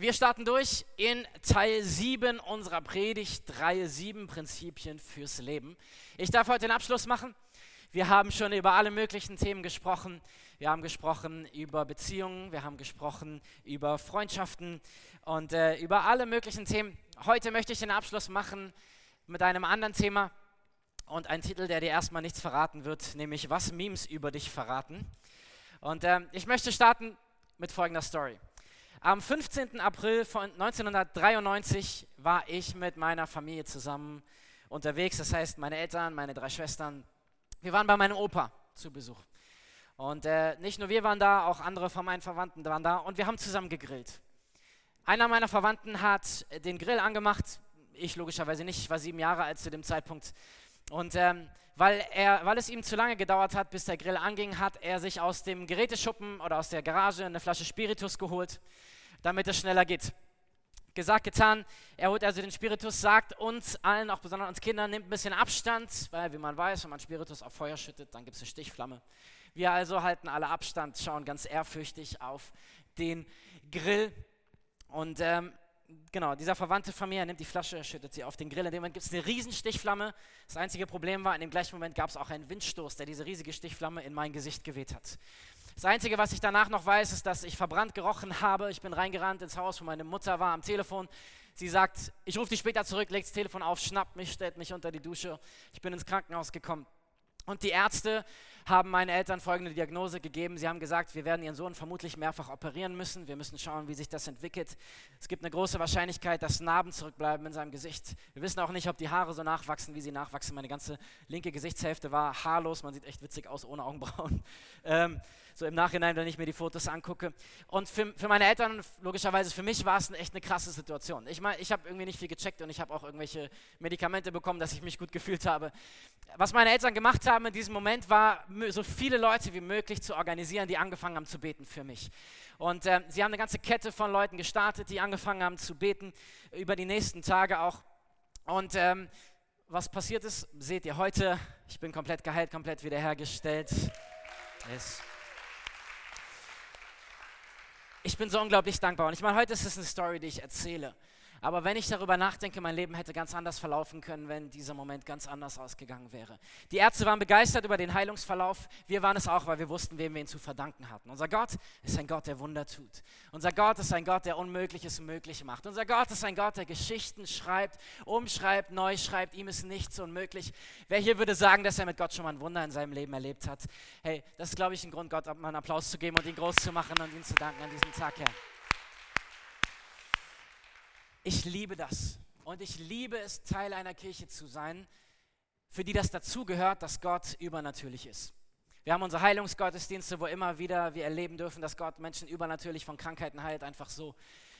Wir starten durch in Teil 7 unserer Predigt, Reihe 7 Prinzipien fürs Leben. Ich darf heute den Abschluss machen. Wir haben schon über alle möglichen Themen gesprochen. Wir haben gesprochen über Beziehungen, wir haben gesprochen über Freundschaften und äh, über alle möglichen Themen. Heute möchte ich den Abschluss machen mit einem anderen Thema und einem Titel, der dir erstmal nichts verraten wird, nämlich Was Memes über dich verraten. Und äh, ich möchte starten mit folgender Story. Am 15. April von 1993 war ich mit meiner Familie zusammen unterwegs. Das heißt, meine Eltern, meine drei Schwestern. Wir waren bei meinem Opa zu Besuch. Und äh, nicht nur wir waren da, auch andere von meinen Verwandten waren da und wir haben zusammen gegrillt. Einer meiner Verwandten hat den Grill angemacht, ich logischerweise nicht, ich war sieben Jahre alt zu dem Zeitpunkt. Und ähm, weil, er, weil es ihm zu lange gedauert hat, bis der Grill anging, hat er sich aus dem Geräteschuppen oder aus der Garage eine Flasche Spiritus geholt damit es schneller geht. Gesagt, getan. Er holt also den Spiritus, sagt uns allen, auch besonders uns Kindern, nimmt ein bisschen Abstand, weil, wie man weiß, wenn man Spiritus auf Feuer schüttet, dann gibt es eine Stichflamme. Wir also halten alle Abstand, schauen ganz ehrfürchtig auf den Grill. Und ähm, genau, dieser Verwandte von mir nimmt die Flasche, schüttet sie auf den Grill. In dem Moment gibt es eine riesen Stichflamme. Das einzige Problem war, in dem gleichen Moment gab es auch einen Windstoß, der diese riesige Stichflamme in mein Gesicht geweht hat. Das Einzige, was ich danach noch weiß, ist, dass ich verbrannt gerochen habe. Ich bin reingerannt ins Haus, wo meine Mutter war am Telefon. Sie sagt, ich rufe dich später zurück, legt das Telefon auf, schnappt mich, stellt mich unter die Dusche. Ich bin ins Krankenhaus gekommen. Und die Ärzte haben meinen Eltern folgende Diagnose gegeben. Sie haben gesagt, wir werden ihren Sohn vermutlich mehrfach operieren müssen. Wir müssen schauen, wie sich das entwickelt. Es gibt eine große Wahrscheinlichkeit, dass Narben zurückbleiben in seinem Gesicht. Wir wissen auch nicht, ob die Haare so nachwachsen, wie sie nachwachsen. Meine ganze linke Gesichtshälfte war haarlos. Man sieht echt witzig aus, ohne Augenbrauen. Ähm, so im Nachhinein, wenn ich mir die Fotos angucke. Und für, für meine Eltern, logischerweise für mich, war es echt eine krasse Situation. Ich meine, ich habe irgendwie nicht viel gecheckt und ich habe auch irgendwelche Medikamente bekommen, dass ich mich gut gefühlt habe. Was meine Eltern gemacht haben in diesem Moment, war, so viele Leute wie möglich zu organisieren, die angefangen haben zu beten für mich. Und äh, sie haben eine ganze Kette von Leuten gestartet, die angefangen haben zu beten, über die nächsten Tage auch. Und ähm, was passiert ist, seht ihr heute. Ich bin komplett geheilt, komplett wiederhergestellt. Yes. Ich bin so unglaublich dankbar. Und ich meine, heute ist es eine Story, die ich erzähle. Aber wenn ich darüber nachdenke, mein Leben hätte ganz anders verlaufen können, wenn dieser Moment ganz anders ausgegangen wäre. Die Ärzte waren begeistert über den Heilungsverlauf. Wir waren es auch, weil wir wussten, wem wir ihn zu verdanken hatten. Unser Gott ist ein Gott, der Wunder tut. Unser Gott ist ein Gott, der Unmögliches möglich macht. Unser Gott ist ein Gott, der Geschichten schreibt, umschreibt, neu schreibt. Ihm ist nichts unmöglich. Wer hier würde sagen, dass er mit Gott schon mal ein Wunder in seinem Leben erlebt hat? Hey, das ist, glaube ich, ein Grund, Gott mal einen Applaus zu geben und ihn groß zu machen und ihm zu danken an diesem Tag, Herr. Ich liebe das. Und ich liebe es, Teil einer Kirche zu sein, für die das dazugehört, dass Gott übernatürlich ist. Wir haben unsere Heilungsgottesdienste, wo immer wieder wir erleben dürfen, dass Gott Menschen übernatürlich von Krankheiten heilt, einfach so.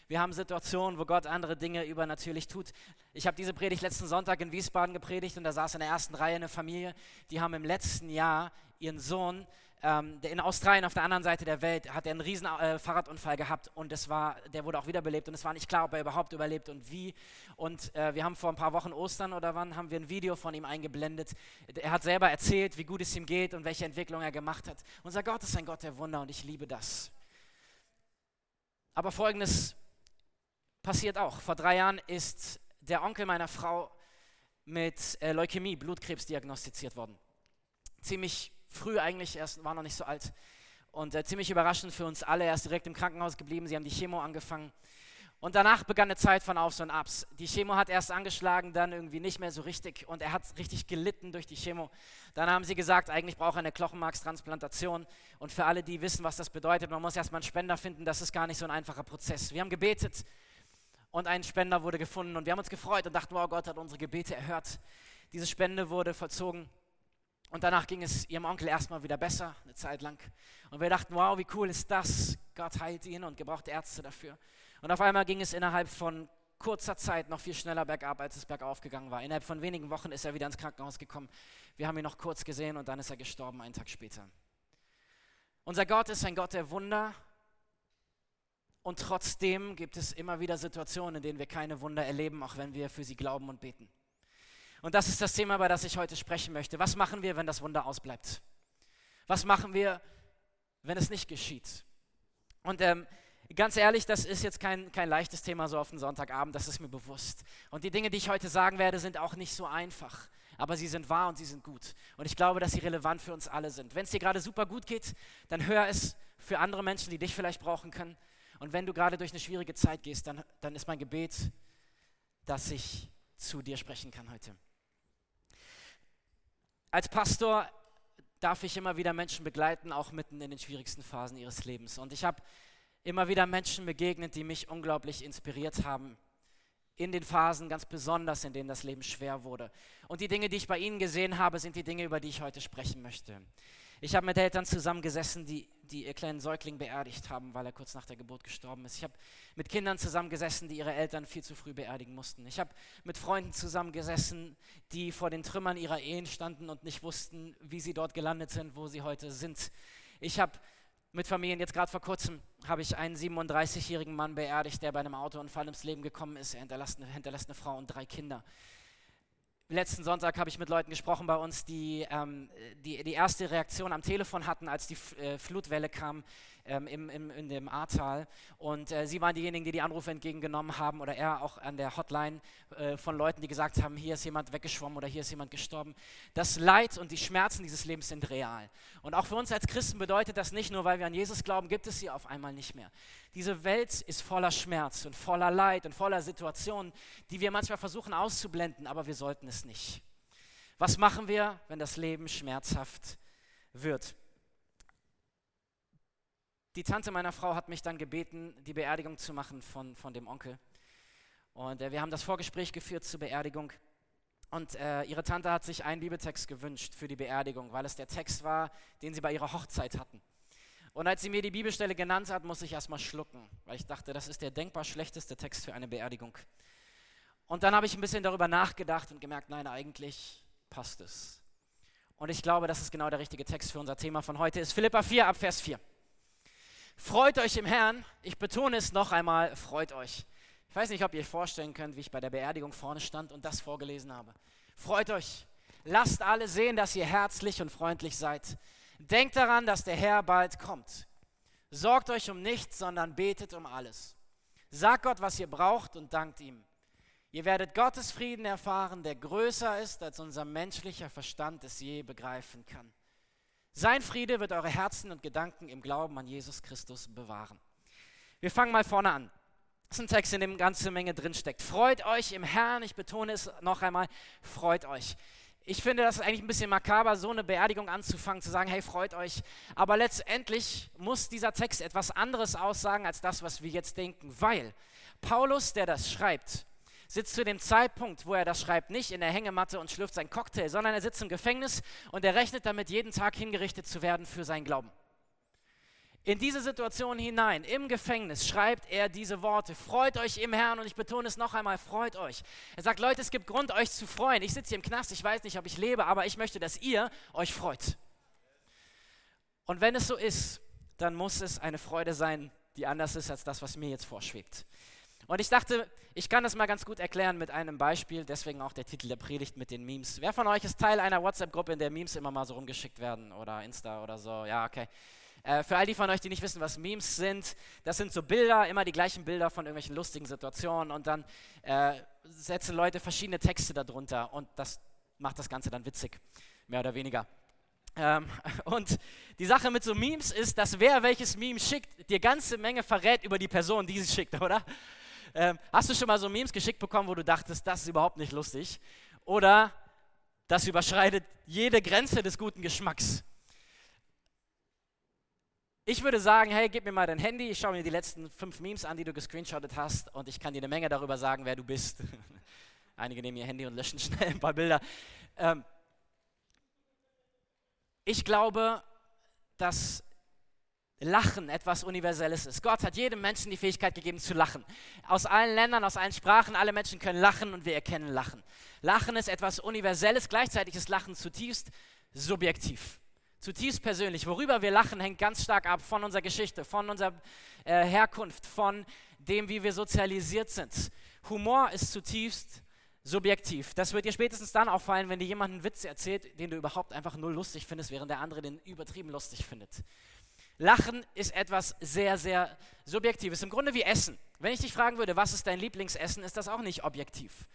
Wir haben Situationen, wo Gott andere Dinge übernatürlich tut. Ich habe diese Predigt letzten Sonntag in Wiesbaden gepredigt und da saß in der ersten Reihe eine Familie, die haben im letzten Jahr ihren Sohn ähm, in Australien auf der anderen Seite der Welt hat er einen riesen äh, Fahrradunfall gehabt und es war, der wurde auch wiederbelebt und es war nicht klar, ob er überhaupt überlebt und wie. Und äh, wir haben vor ein paar Wochen Ostern oder wann haben wir ein Video von ihm eingeblendet. Er hat selber erzählt, wie gut es ihm geht und welche Entwicklung er gemacht hat. Unser Gott ist ein Gott der Wunder und ich liebe das. Aber folgendes passiert auch. Vor drei Jahren ist der Onkel meiner Frau mit äh, Leukämie, Blutkrebs diagnostiziert worden. Ziemlich früh eigentlich, erst war noch nicht so alt. Und äh, ziemlich überraschend für uns alle, er ist direkt im Krankenhaus geblieben, sie haben die Chemo angefangen. Und danach begann eine Zeit von Aufs und Abs. Die Chemo hat erst angeschlagen, dann irgendwie nicht mehr so richtig und er hat richtig gelitten durch die Chemo. Dann haben sie gesagt, eigentlich braucht er eine Knochenmarkstransplantation. Und für alle, die wissen, was das bedeutet, man muss erstmal einen Spender finden, das ist gar nicht so ein einfacher Prozess. Wir haben gebetet und ein Spender wurde gefunden und wir haben uns gefreut und dachten, wow, Gott hat unsere Gebete erhört. Diese Spende wurde vollzogen und danach ging es ihrem Onkel erstmal wieder besser, eine Zeit lang. Und wir dachten, wow, wie cool ist das? Gott heilt ihn und gebraucht Ärzte dafür. Und auf einmal ging es innerhalb von kurzer Zeit noch viel schneller bergab, als es bergauf gegangen war. Innerhalb von wenigen Wochen ist er wieder ins Krankenhaus gekommen. Wir haben ihn noch kurz gesehen und dann ist er gestorben, einen Tag später. Unser Gott ist ein Gott der Wunder. Und trotzdem gibt es immer wieder Situationen, in denen wir keine Wunder erleben, auch wenn wir für sie glauben und beten. Und das ist das Thema, über das ich heute sprechen möchte. Was machen wir, wenn das Wunder ausbleibt? Was machen wir, wenn es nicht geschieht? Und ähm, ganz ehrlich, das ist jetzt kein, kein leichtes Thema so auf den Sonntagabend, das ist mir bewusst. Und die Dinge, die ich heute sagen werde, sind auch nicht so einfach. Aber sie sind wahr und sie sind gut. Und ich glaube, dass sie relevant für uns alle sind. Wenn es dir gerade super gut geht, dann hör es für andere Menschen, die dich vielleicht brauchen können. Und wenn du gerade durch eine schwierige Zeit gehst, dann, dann ist mein Gebet, dass ich zu dir sprechen kann heute. Als Pastor darf ich immer wieder Menschen begleiten, auch mitten in den schwierigsten Phasen ihres Lebens. Und ich habe immer wieder Menschen begegnet, die mich unglaublich inspiriert haben. In den Phasen ganz besonders, in denen das Leben schwer wurde. Und die Dinge, die ich bei ihnen gesehen habe, sind die Dinge, über die ich heute sprechen möchte. Ich habe mit Eltern zusammengesessen, die, die ihr kleinen Säugling beerdigt haben, weil er kurz nach der Geburt gestorben ist. Ich habe mit Kindern zusammengesessen, die ihre Eltern viel zu früh beerdigen mussten. Ich habe mit Freunden zusammengesessen, die vor den Trümmern ihrer Ehen standen und nicht wussten, wie sie dort gelandet sind, wo sie heute sind. Ich habe mit Familien, jetzt gerade vor kurzem, habe ich einen 37-jährigen Mann beerdigt, der bei einem Autounfall ins Leben gekommen ist. Er hinterlässt eine, hinterlässt eine Frau und drei Kinder letzten Sonntag habe ich mit Leuten gesprochen bei uns, die, ähm, die die erste Reaktion am Telefon hatten, als die äh, Flutwelle kam ähm, im, im, in dem Ahrtal. Und äh, sie waren diejenigen, die die Anrufe entgegengenommen haben oder er auch an der Hotline äh, von Leuten, die gesagt haben, hier ist jemand weggeschwommen oder hier ist jemand gestorben. Das Leid und die Schmerzen dieses Lebens sind real. Und auch für uns als Christen bedeutet das nicht nur, weil wir an Jesus glauben, gibt es sie auf einmal nicht mehr. Diese Welt ist voller Schmerz und voller Leid und voller Situationen, die wir manchmal versuchen auszublenden, aber wir sollten es nicht. Was machen wir, wenn das Leben schmerzhaft wird? Die Tante meiner Frau hat mich dann gebeten, die Beerdigung zu machen von, von dem Onkel. Und äh, wir haben das Vorgespräch geführt zur Beerdigung. Und äh, ihre Tante hat sich einen Bibeltext gewünscht für die Beerdigung, weil es der Text war, den sie bei ihrer Hochzeit hatten. Und als sie mir die Bibelstelle genannt hat, musste ich erstmal schlucken, weil ich dachte, das ist der denkbar schlechteste Text für eine Beerdigung. Und dann habe ich ein bisschen darüber nachgedacht und gemerkt, nein, eigentlich passt es. Und ich glaube, dass es genau der richtige Text für unser Thema von heute ist. Philippa 4 ab Vers 4. Freut euch im Herrn. Ich betone es noch einmal, freut euch. Ich weiß nicht, ob ihr euch vorstellen könnt, wie ich bei der Beerdigung vorne stand und das vorgelesen habe. Freut euch. Lasst alle sehen, dass ihr herzlich und freundlich seid. Denkt daran, dass der Herr bald kommt. Sorgt euch um nichts, sondern betet um alles. Sagt Gott, was ihr braucht und dankt ihm. Ihr werdet Gottes Frieden erfahren, der größer ist, als unser menschlicher Verstand es je begreifen kann. Sein Friede wird eure Herzen und Gedanken im Glauben an Jesus Christus bewahren. Wir fangen mal vorne an. Das ist ein Text, in dem eine ganze Menge drinsteckt. Freut euch im Herrn, ich betone es noch einmal, freut euch. Ich finde das eigentlich ein bisschen makaber, so eine Beerdigung anzufangen, zu sagen, hey, freut euch. Aber letztendlich muss dieser Text etwas anderes aussagen als das, was wir jetzt denken, weil Paulus, der das schreibt, sitzt zu dem Zeitpunkt, wo er das schreibt, nicht in der Hängematte und schlürft seinen Cocktail, sondern er sitzt im Gefängnis und er rechnet damit, jeden Tag hingerichtet zu werden für seinen Glauben. In diese Situation hinein, im Gefängnis, schreibt er diese Worte. Freut euch im Herrn und ich betone es noch einmal, freut euch. Er sagt, Leute, es gibt Grund, euch zu freuen. Ich sitze hier im Knast, ich weiß nicht, ob ich lebe, aber ich möchte, dass ihr euch freut. Und wenn es so ist, dann muss es eine Freude sein, die anders ist als das, was mir jetzt vorschwebt. Und ich dachte, ich kann das mal ganz gut erklären mit einem Beispiel, deswegen auch der Titel der Predigt mit den Memes. Wer von euch ist Teil einer WhatsApp-Gruppe, in der Memes immer mal so rumgeschickt werden oder Insta oder so? Ja, okay. Äh, für all die von euch, die nicht wissen, was Memes sind, das sind so Bilder, immer die gleichen Bilder von irgendwelchen lustigen Situationen und dann äh, setzen Leute verschiedene Texte darunter und das macht das Ganze dann witzig, mehr oder weniger. Ähm, und die Sache mit so Memes ist, dass wer welches Meme schickt, dir ganze Menge verrät über die Person, die sie schickt, oder? Ähm, hast du schon mal so Memes geschickt bekommen, wo du dachtest, das ist überhaupt nicht lustig? Oder das überschreitet jede Grenze des guten Geschmacks. Ich würde sagen, hey, gib mir mal dein Handy, ich schaue mir die letzten fünf Memes an, die du gescreenshottet hast und ich kann dir eine Menge darüber sagen, wer du bist. Einige nehmen ihr Handy und löschen schnell ein paar Bilder. Ähm, ich glaube, dass Lachen etwas Universelles ist. Gott hat jedem Menschen die Fähigkeit gegeben zu lachen. Aus allen Ländern, aus allen Sprachen, alle Menschen können lachen und wir erkennen Lachen. Lachen ist etwas Universelles, gleichzeitig ist Lachen zutiefst subjektiv. Zutiefst persönlich. Worüber wir lachen, hängt ganz stark ab von unserer Geschichte, von unserer äh, Herkunft, von dem, wie wir sozialisiert sind. Humor ist zutiefst subjektiv. Das wird dir spätestens dann auffallen, wenn dir jemand einen Witz erzählt, den du überhaupt einfach null lustig findest, während der andere den übertrieben lustig findet. Lachen ist etwas sehr, sehr Subjektives. Im Grunde wie Essen. Wenn ich dich fragen würde, was ist dein Lieblingsessen, ist das auch nicht objektiv.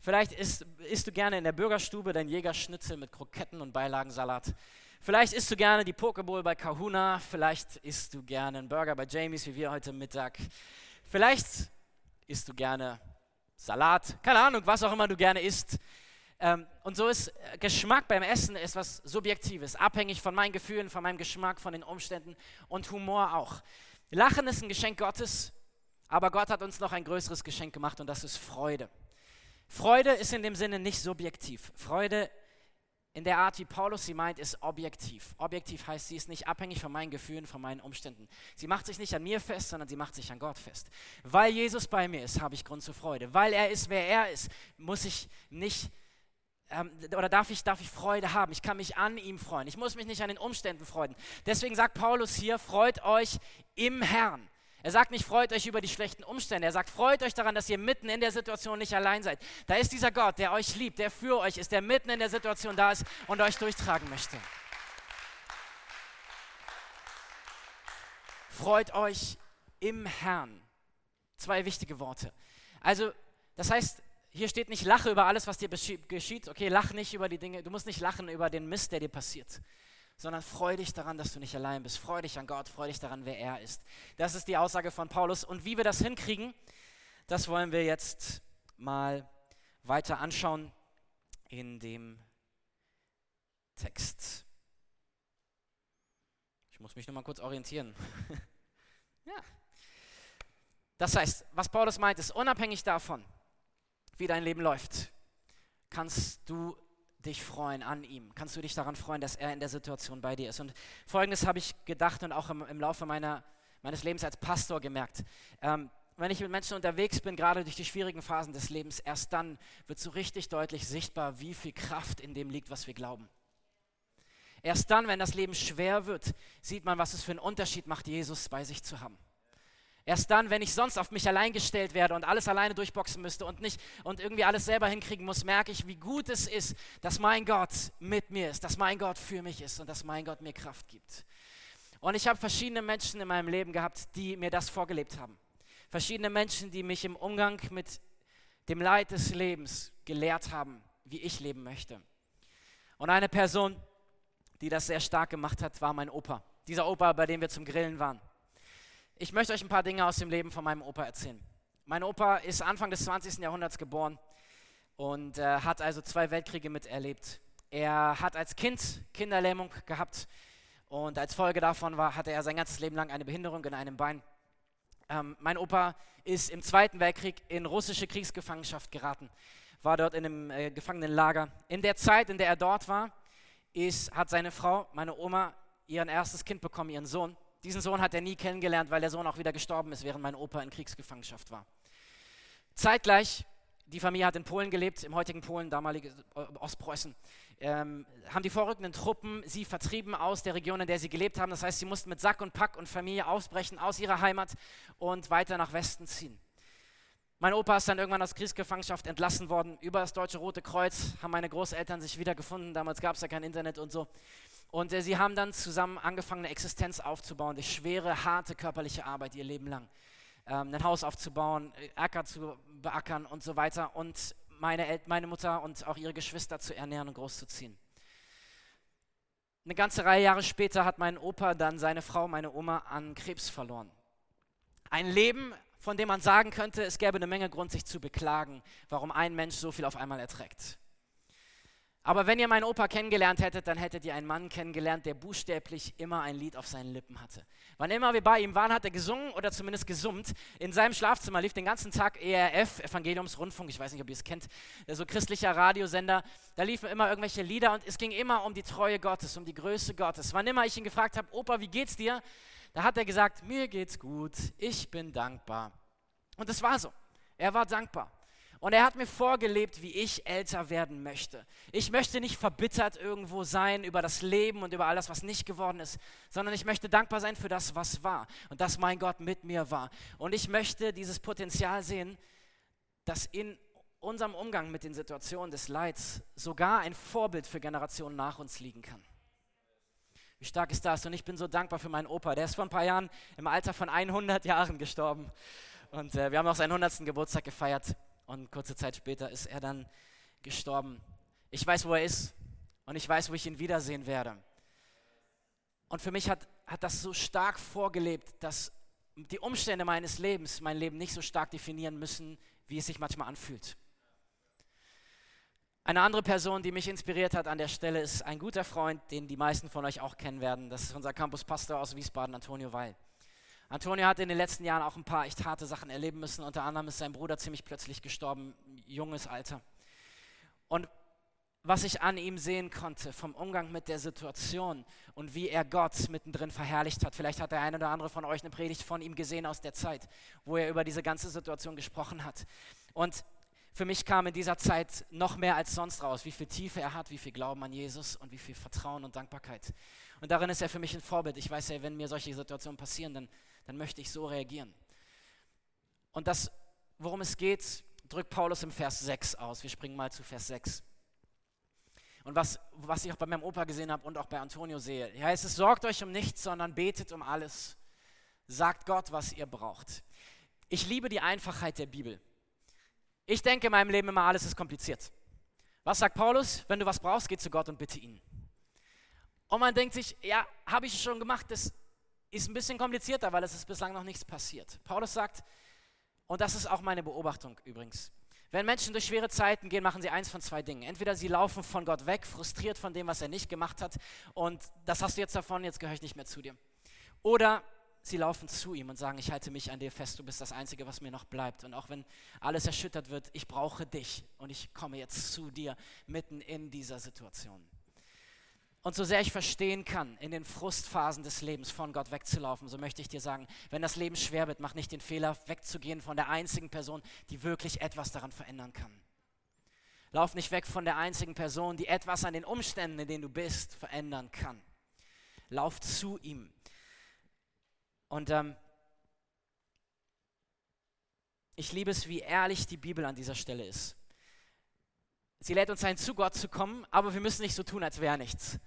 Vielleicht isst, isst du gerne in der Bürgerstube dein Jägerschnitzel mit Kroketten und Beilagensalat. Vielleicht isst du gerne die Pokeball bei Kahuna. Vielleicht isst du gerne einen Burger bei Jamies, wie wir heute Mittag. Vielleicht isst du gerne Salat. Keine Ahnung, was auch immer du gerne isst. Ähm, und so ist äh, Geschmack beim Essen etwas Subjektives, abhängig von meinen Gefühlen, von meinem Geschmack, von den Umständen und Humor auch. Lachen ist ein Geschenk Gottes, aber Gott hat uns noch ein größeres Geschenk gemacht und das ist Freude. Freude ist in dem Sinne nicht subjektiv. Freude in der Art, wie Paulus sie meint, ist objektiv. Objektiv heißt, sie ist nicht abhängig von meinen Gefühlen, von meinen Umständen. Sie macht sich nicht an mir fest, sondern sie macht sich an Gott fest. Weil Jesus bei mir ist, habe ich Grund zur Freude. Weil er ist, wer er ist, muss ich nicht ähm, oder darf ich, darf ich Freude haben. Ich kann mich an ihm freuen. Ich muss mich nicht an den Umständen freuen. Deswegen sagt Paulus hier, freut euch im Herrn. Er sagt nicht, freut euch über die schlechten Umstände. Er sagt, freut euch daran, dass ihr mitten in der Situation nicht allein seid. Da ist dieser Gott, der euch liebt, der für euch ist, der mitten in der Situation da ist und euch durchtragen möchte. Freut euch im Herrn. Zwei wichtige Worte. Also, das heißt, hier steht nicht, lache über alles, was dir geschieht. Okay, lach nicht über die Dinge, du musst nicht lachen über den Mist, der dir passiert, sondern freu dich daran, dass du nicht allein bist. Freu dich an Gott, freu dich daran, wer er ist. Das ist die Aussage von Paulus. Und wie wir das hinkriegen, das wollen wir jetzt mal weiter anschauen in dem Text. Ich muss mich nur mal kurz orientieren. ja. Das heißt, was Paulus meint, ist unabhängig davon, wie dein Leben läuft, kannst du dich freuen an ihm? Kannst du dich daran freuen, dass er in der Situation bei dir ist? Und folgendes habe ich gedacht und auch im, im Laufe meiner, meines Lebens als Pastor gemerkt. Ähm, wenn ich mit Menschen unterwegs bin, gerade durch die schwierigen Phasen des Lebens, erst dann wird so richtig deutlich sichtbar, wie viel Kraft in dem liegt, was wir glauben. Erst dann, wenn das Leben schwer wird, sieht man, was es für einen Unterschied macht, Jesus bei sich zu haben. Erst dann, wenn ich sonst auf mich allein gestellt werde und alles alleine durchboxen müsste und nicht und irgendwie alles selber hinkriegen muss, merke ich, wie gut es ist, dass mein Gott mit mir ist, dass mein Gott für mich ist und dass mein Gott mir Kraft gibt. Und ich habe verschiedene Menschen in meinem Leben gehabt, die mir das vorgelebt haben. Verschiedene Menschen, die mich im Umgang mit dem Leid des Lebens gelehrt haben, wie ich leben möchte. Und eine Person, die das sehr stark gemacht hat, war mein Opa. Dieser Opa, bei dem wir zum Grillen waren. Ich möchte euch ein paar Dinge aus dem Leben von meinem Opa erzählen. Mein Opa ist Anfang des 20. Jahrhunderts geboren und äh, hat also zwei Weltkriege miterlebt. Er hat als Kind Kinderlähmung gehabt und als Folge davon war, hatte er sein ganzes Leben lang eine Behinderung in einem Bein. Ähm, mein Opa ist im Zweiten Weltkrieg in russische Kriegsgefangenschaft geraten, war dort in einem äh, Gefangenenlager. In der Zeit, in der er dort war, ist, hat seine Frau, meine Oma, ihren erstes Kind bekommen, ihren Sohn. Diesen Sohn hat er nie kennengelernt, weil der Sohn auch wieder gestorben ist, während mein Opa in Kriegsgefangenschaft war. Zeitgleich, die Familie hat in Polen gelebt, im heutigen Polen, damalige Ostpreußen, ähm, haben die vorrückenden Truppen sie vertrieben aus der Region, in der sie gelebt haben. Das heißt, sie mussten mit Sack und Pack und Familie ausbrechen aus ihrer Heimat und weiter nach Westen ziehen. Mein Opa ist dann irgendwann aus Kriegsgefangenschaft entlassen worden. Über das Deutsche Rote Kreuz haben meine Großeltern sich wiedergefunden. Damals gab es ja kein Internet und so. Und äh, sie haben dann zusammen angefangen, eine Existenz aufzubauen, durch schwere, harte körperliche Arbeit ihr Leben lang. Ähm, ein Haus aufzubauen, äh, Acker zu beackern und so weiter und meine, El meine Mutter und auch ihre Geschwister zu ernähren und großzuziehen. Eine ganze Reihe Jahre später hat mein Opa dann seine Frau, meine Oma, an Krebs verloren. Ein Leben, von dem man sagen könnte, es gäbe eine Menge Grund, sich zu beklagen, warum ein Mensch so viel auf einmal erträgt. Aber wenn ihr meinen Opa kennengelernt hättet, dann hättet ihr einen Mann kennengelernt, der buchstäblich immer ein Lied auf seinen Lippen hatte. Wann immer wir bei ihm waren, hat er gesungen oder zumindest gesummt. In seinem Schlafzimmer lief den ganzen Tag ERF, Evangeliumsrundfunk, ich weiß nicht, ob ihr es kennt, so christlicher Radiosender. Da liefen immer irgendwelche Lieder und es ging immer um die Treue Gottes, um die Größe Gottes. Wann immer ich ihn gefragt habe, Opa, wie geht's dir? Da hat er gesagt, mir geht's gut, ich bin dankbar. Und es war so. Er war dankbar. Und er hat mir vorgelebt, wie ich älter werden möchte. Ich möchte nicht verbittert irgendwo sein über das Leben und über alles, was nicht geworden ist, sondern ich möchte dankbar sein für das, was war und dass mein Gott mit mir war. Und ich möchte dieses Potenzial sehen, dass in unserem Umgang mit den Situationen des Leids sogar ein Vorbild für Generationen nach uns liegen kann. Wie stark ist das? Und ich bin so dankbar für meinen Opa. Der ist vor ein paar Jahren im Alter von 100 Jahren gestorben. Und äh, wir haben auch seinen 100. Geburtstag gefeiert. Und kurze Zeit später ist er dann gestorben. Ich weiß, wo er ist. Und ich weiß, wo ich ihn wiedersehen werde. Und für mich hat, hat das so stark vorgelebt, dass die Umstände meines Lebens mein Leben nicht so stark definieren müssen, wie es sich manchmal anfühlt. Eine andere Person, die mich inspiriert hat an der Stelle, ist ein guter Freund, den die meisten von euch auch kennen werden. Das ist unser Campuspastor aus Wiesbaden, Antonio Weil. Antonio hat in den letzten Jahren auch ein paar echt harte Sachen erleben müssen. Unter anderem ist sein Bruder ziemlich plötzlich gestorben, junges Alter. Und was ich an ihm sehen konnte, vom Umgang mit der Situation und wie er Gott mittendrin verherrlicht hat. Vielleicht hat der eine oder andere von euch eine Predigt von ihm gesehen aus der Zeit, wo er über diese ganze Situation gesprochen hat. Und für mich kam in dieser Zeit noch mehr als sonst raus, wie viel Tiefe er hat, wie viel Glauben an Jesus und wie viel Vertrauen und Dankbarkeit. Und darin ist er für mich ein Vorbild. Ich weiß ja, wenn mir solche Situationen passieren, dann, dann möchte ich so reagieren. Und das, worum es geht, drückt Paulus im Vers 6 aus. Wir springen mal zu Vers 6. Und was, was ich auch bei meinem Opa gesehen habe und auch bei Antonio sehe. Heißt es, sorgt euch um nichts, sondern betet um alles. Sagt Gott, was ihr braucht. Ich liebe die Einfachheit der Bibel. Ich denke in meinem Leben immer, alles ist kompliziert. Was sagt Paulus? Wenn du was brauchst, geh zu Gott und bitte ihn. Und man denkt sich, ja, habe ich schon gemacht, das ist ein bisschen komplizierter, weil es ist bislang noch nichts passiert. Paulus sagt, und das ist auch meine Beobachtung übrigens, wenn Menschen durch schwere Zeiten gehen, machen sie eins von zwei Dingen. Entweder sie laufen von Gott weg, frustriert von dem, was er nicht gemacht hat, und das hast du jetzt davon, jetzt gehöre ich nicht mehr zu dir. Oder sie laufen zu ihm und sagen, ich halte mich an dir fest, du bist das Einzige, was mir noch bleibt. Und auch wenn alles erschüttert wird, ich brauche dich und ich komme jetzt zu dir mitten in dieser Situation. Und so sehr ich verstehen kann, in den Frustphasen des Lebens von Gott wegzulaufen, so möchte ich dir sagen, wenn das Leben schwer wird, mach nicht den Fehler, wegzugehen von der einzigen Person, die wirklich etwas daran verändern kann. Lauf nicht weg von der einzigen Person, die etwas an den Umständen, in denen du bist, verändern kann. Lauf zu ihm. Und ähm, ich liebe es, wie ehrlich die Bibel an dieser Stelle ist. Sie lädt uns ein, zu Gott zu kommen, aber wir müssen nicht so tun, als wäre nichts.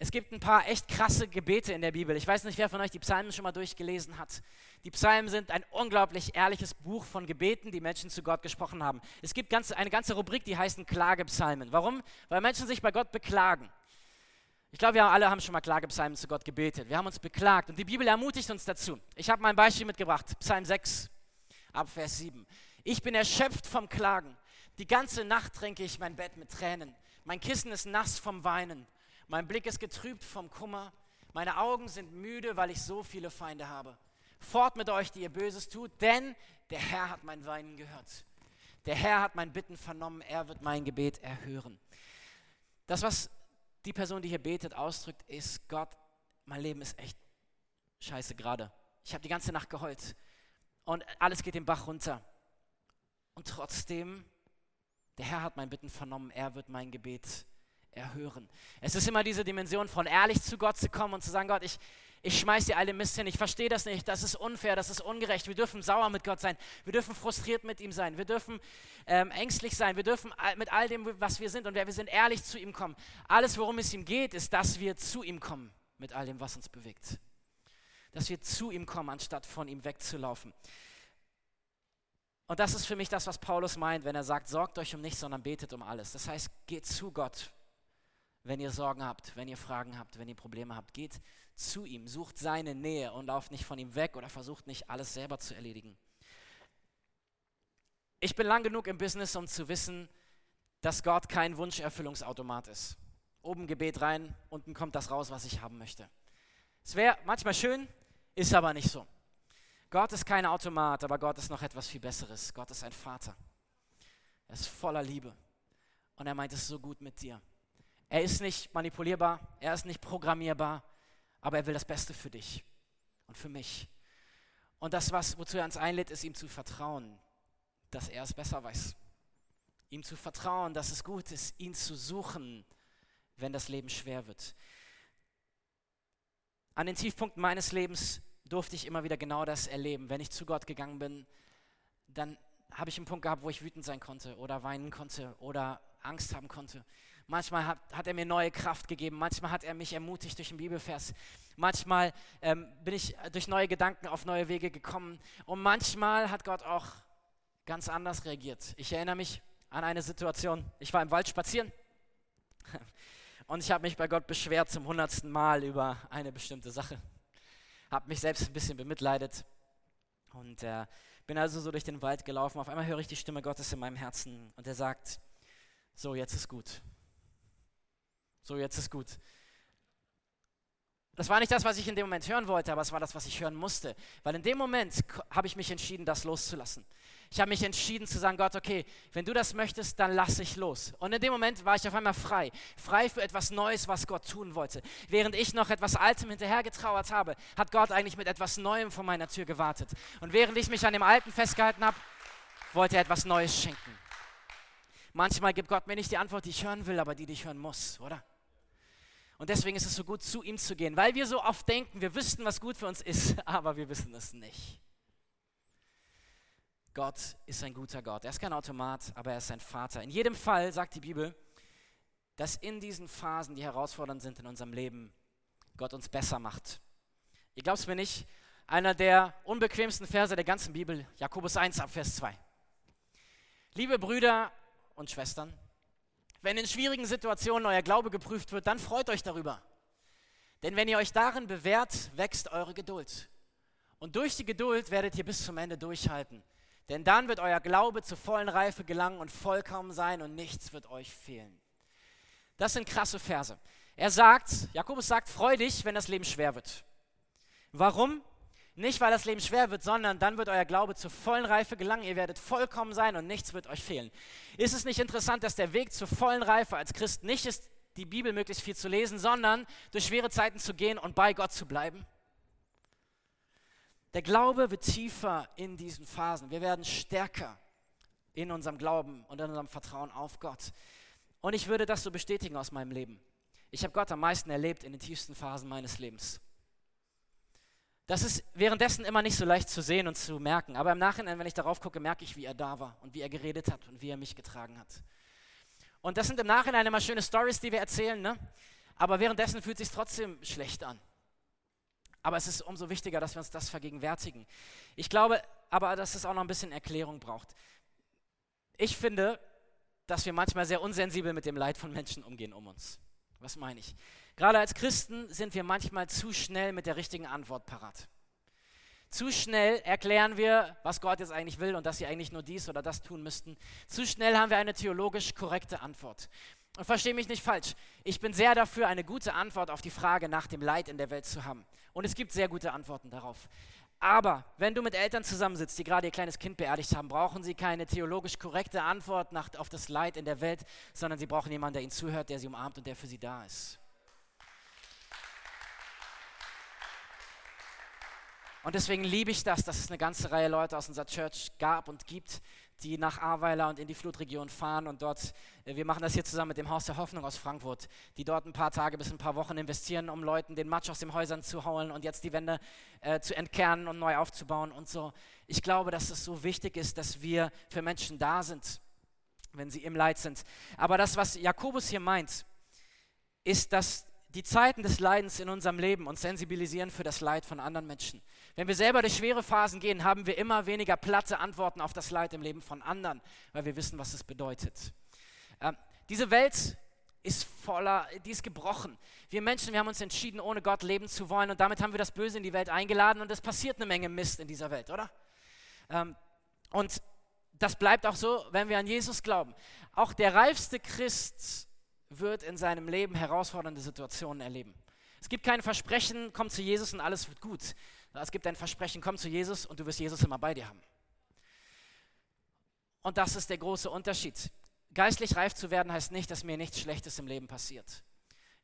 Es gibt ein paar echt krasse Gebete in der Bibel. Ich weiß nicht, wer von euch die Psalmen schon mal durchgelesen hat. Die Psalmen sind ein unglaublich ehrliches Buch von Gebeten, die Menschen zu Gott gesprochen haben. Es gibt ganz, eine ganze Rubrik, die heißt Klagepsalmen. Warum? Weil Menschen sich bei Gott beklagen. Ich glaube, wir alle haben schon mal Klagepsalmen zu Gott gebetet. Wir haben uns beklagt und die Bibel ermutigt uns dazu. Ich habe mal ein Beispiel mitgebracht, Psalm 6, ab Vers 7. Ich bin erschöpft vom Klagen. Die ganze Nacht tränke ich mein Bett mit Tränen. Mein Kissen ist nass vom Weinen. Mein Blick ist getrübt vom Kummer. Meine Augen sind müde, weil ich so viele Feinde habe. Fort mit euch, die ihr Böses tut, denn der Herr hat mein Weinen gehört. Der Herr hat mein Bitten vernommen, er wird mein Gebet erhören. Das, was die Person, die hier betet, ausdrückt, ist, Gott, mein Leben ist echt scheiße gerade. Ich habe die ganze Nacht geheult und alles geht den Bach runter. Und trotzdem der Herr hat mein Bitten vernommen, er wird mein Gebet erhören. Es ist immer diese Dimension von ehrlich zu Gott zu kommen und zu sagen, Gott, ich, ich schmeiß dir alle Mist hin, ich verstehe das nicht, das ist unfair, das ist ungerecht. Wir dürfen sauer mit Gott sein, wir dürfen frustriert mit ihm sein, wir dürfen ähm, ängstlich sein, wir dürfen mit all dem, was wir sind und wer wir sind, ehrlich zu ihm kommen. Alles, worum es ihm geht, ist, dass wir zu ihm kommen mit all dem, was uns bewegt. Dass wir zu ihm kommen, anstatt von ihm wegzulaufen. Und das ist für mich das, was Paulus meint, wenn er sagt, sorgt euch um nichts, sondern betet um alles. Das heißt, geht zu Gott, wenn ihr Sorgen habt, wenn ihr Fragen habt, wenn ihr Probleme habt. Geht zu ihm, sucht seine Nähe und lauft nicht von ihm weg oder versucht nicht alles selber zu erledigen. Ich bin lang genug im Business, um zu wissen, dass Gott kein Wunscherfüllungsautomat ist. Oben Gebet rein, unten kommt das raus, was ich haben möchte. Es wäre manchmal schön, ist aber nicht so. Gott ist kein Automat, aber Gott ist noch etwas viel Besseres. Gott ist ein Vater. Er ist voller Liebe. Und er meint es so gut mit dir. Er ist nicht manipulierbar, er ist nicht programmierbar, aber er will das Beste für dich und für mich. Und das, was, wozu er uns einlädt, ist ihm zu vertrauen, dass er es besser weiß. Ihm zu vertrauen, dass es gut ist, ihn zu suchen, wenn das Leben schwer wird. An den Tiefpunkten meines Lebens durfte ich immer wieder genau das erleben. Wenn ich zu Gott gegangen bin, dann habe ich einen Punkt gehabt, wo ich wütend sein konnte oder weinen konnte oder Angst haben konnte. Manchmal hat, hat, er mir neue Kraft gegeben. Manchmal hat er mich ermutigt durch den Bibelvers. Manchmal ähm, bin ich durch neue Gedanken auf neue Wege gekommen. Und manchmal hat Gott auch ganz anders reagiert. Ich erinnere mich an eine Situation. Ich war im Wald spazieren und ich habe mich bei Gott beschwert zum hundertsten Mal über eine bestimmte Sache. Habe mich selbst ein bisschen bemitleidet und äh, bin also so durch den Wald gelaufen. Auf einmal höre ich die Stimme Gottes in meinem Herzen und er sagt, so jetzt ist gut. So jetzt ist gut. Das war nicht das, was ich in dem Moment hören wollte, aber es war das, was ich hören musste. Weil in dem Moment habe ich mich entschieden, das loszulassen. Ich habe mich entschieden zu sagen, Gott, okay, wenn du das möchtest, dann lass ich los. Und in dem Moment war ich auf einmal frei. Frei für etwas Neues, was Gott tun wollte. Während ich noch etwas Altem hinterhergetrauert habe, hat Gott eigentlich mit etwas Neuem vor meiner Tür gewartet. Und während ich mich an dem Alten festgehalten habe, wollte er etwas Neues schenken. Manchmal gibt Gott mir nicht die Antwort, die ich hören will, aber die, die ich hören muss, oder? Und deswegen ist es so gut, zu ihm zu gehen, weil wir so oft denken, wir wüssten, was gut für uns ist, aber wir wissen es nicht. Gott ist ein guter Gott. Er ist kein Automat, aber er ist ein Vater. In jedem Fall sagt die Bibel, dass in diesen Phasen, die herausfordernd sind in unserem Leben, Gott uns besser macht. Ihr glaubt es mir nicht? Einer der unbequemsten Verse der ganzen Bibel, Jakobus 1 ab Vers 2. Liebe Brüder und Schwestern, wenn in schwierigen Situationen euer Glaube geprüft wird, dann freut euch darüber. Denn wenn ihr euch darin bewährt, wächst eure Geduld. Und durch die Geduld werdet ihr bis zum Ende durchhalten. Denn dann wird euer Glaube zur vollen Reife gelangen und vollkommen sein und nichts wird euch fehlen. Das sind krasse Verse. Er sagt, Jakobus sagt, freu dich, wenn das Leben schwer wird. Warum? Nicht, weil das Leben schwer wird, sondern dann wird euer Glaube zur vollen Reife gelangen. Ihr werdet vollkommen sein und nichts wird euch fehlen. Ist es nicht interessant, dass der Weg zur vollen Reife als Christ nicht ist, die Bibel möglichst viel zu lesen, sondern durch schwere Zeiten zu gehen und bei Gott zu bleiben? Der Glaube wird tiefer in diesen Phasen. Wir werden stärker in unserem Glauben und in unserem Vertrauen auf Gott. Und ich würde das so bestätigen aus meinem Leben. Ich habe Gott am meisten erlebt in den tiefsten Phasen meines Lebens. Das ist währenddessen immer nicht so leicht zu sehen und zu merken. Aber im Nachhinein, wenn ich darauf gucke, merke ich, wie er da war und wie er geredet hat und wie er mich getragen hat. Und das sind im Nachhinein immer schöne Stories, die wir erzählen, ne? aber währenddessen fühlt es sich trotzdem schlecht an. Aber es ist umso wichtiger, dass wir uns das vergegenwärtigen. Ich glaube aber, dass es auch noch ein bisschen Erklärung braucht. Ich finde, dass wir manchmal sehr unsensibel mit dem Leid von Menschen umgehen um uns. Was meine ich? Gerade als Christen sind wir manchmal zu schnell mit der richtigen Antwort parat. Zu schnell erklären wir, was Gott jetzt eigentlich will und dass sie eigentlich nur dies oder das tun müssten. Zu schnell haben wir eine theologisch korrekte Antwort. Und verstehe mich nicht falsch, ich bin sehr dafür, eine gute Antwort auf die Frage nach dem Leid in der Welt zu haben. Und es gibt sehr gute Antworten darauf. Aber wenn du mit Eltern zusammensitzt, die gerade ihr kleines Kind beerdigt haben, brauchen sie keine theologisch korrekte Antwort nach, auf das Leid in der Welt, sondern sie brauchen jemanden, der ihnen zuhört, der sie umarmt und der für sie da ist. Und deswegen liebe ich das, dass es eine ganze Reihe Leute aus unserer Church gab und gibt, die nach Ahrweiler und in die Flutregion fahren und dort, äh, wir machen das hier zusammen mit dem Haus der Hoffnung aus Frankfurt, die dort ein paar Tage bis ein paar Wochen investieren, um Leuten den Matsch aus den Häusern zu holen und jetzt die Wände äh, zu entkernen und neu aufzubauen und so. Ich glaube, dass es so wichtig ist, dass wir für Menschen da sind, wenn sie im Leid sind. Aber das, was Jakobus hier meint, ist, dass die Zeiten des Leidens in unserem Leben uns sensibilisieren für das Leid von anderen Menschen. Wenn wir selber durch schwere Phasen gehen, haben wir immer weniger platte Antworten auf das Leid im Leben von anderen, weil wir wissen, was es bedeutet. Ähm, diese Welt ist voller, die ist gebrochen. Wir Menschen, wir haben uns entschieden, ohne Gott leben zu wollen und damit haben wir das Böse in die Welt eingeladen und es passiert eine Menge Mist in dieser Welt, oder? Ähm, und das bleibt auch so, wenn wir an Jesus glauben. Auch der reifste Christ wird in seinem Leben herausfordernde Situationen erleben. Es gibt kein Versprechen, komm zu Jesus und alles wird gut. Es gibt ein Versprechen, komm zu Jesus und du wirst Jesus immer bei dir haben. Und das ist der große Unterschied. Geistlich reif zu werden heißt nicht, dass mir nichts Schlechtes im Leben passiert.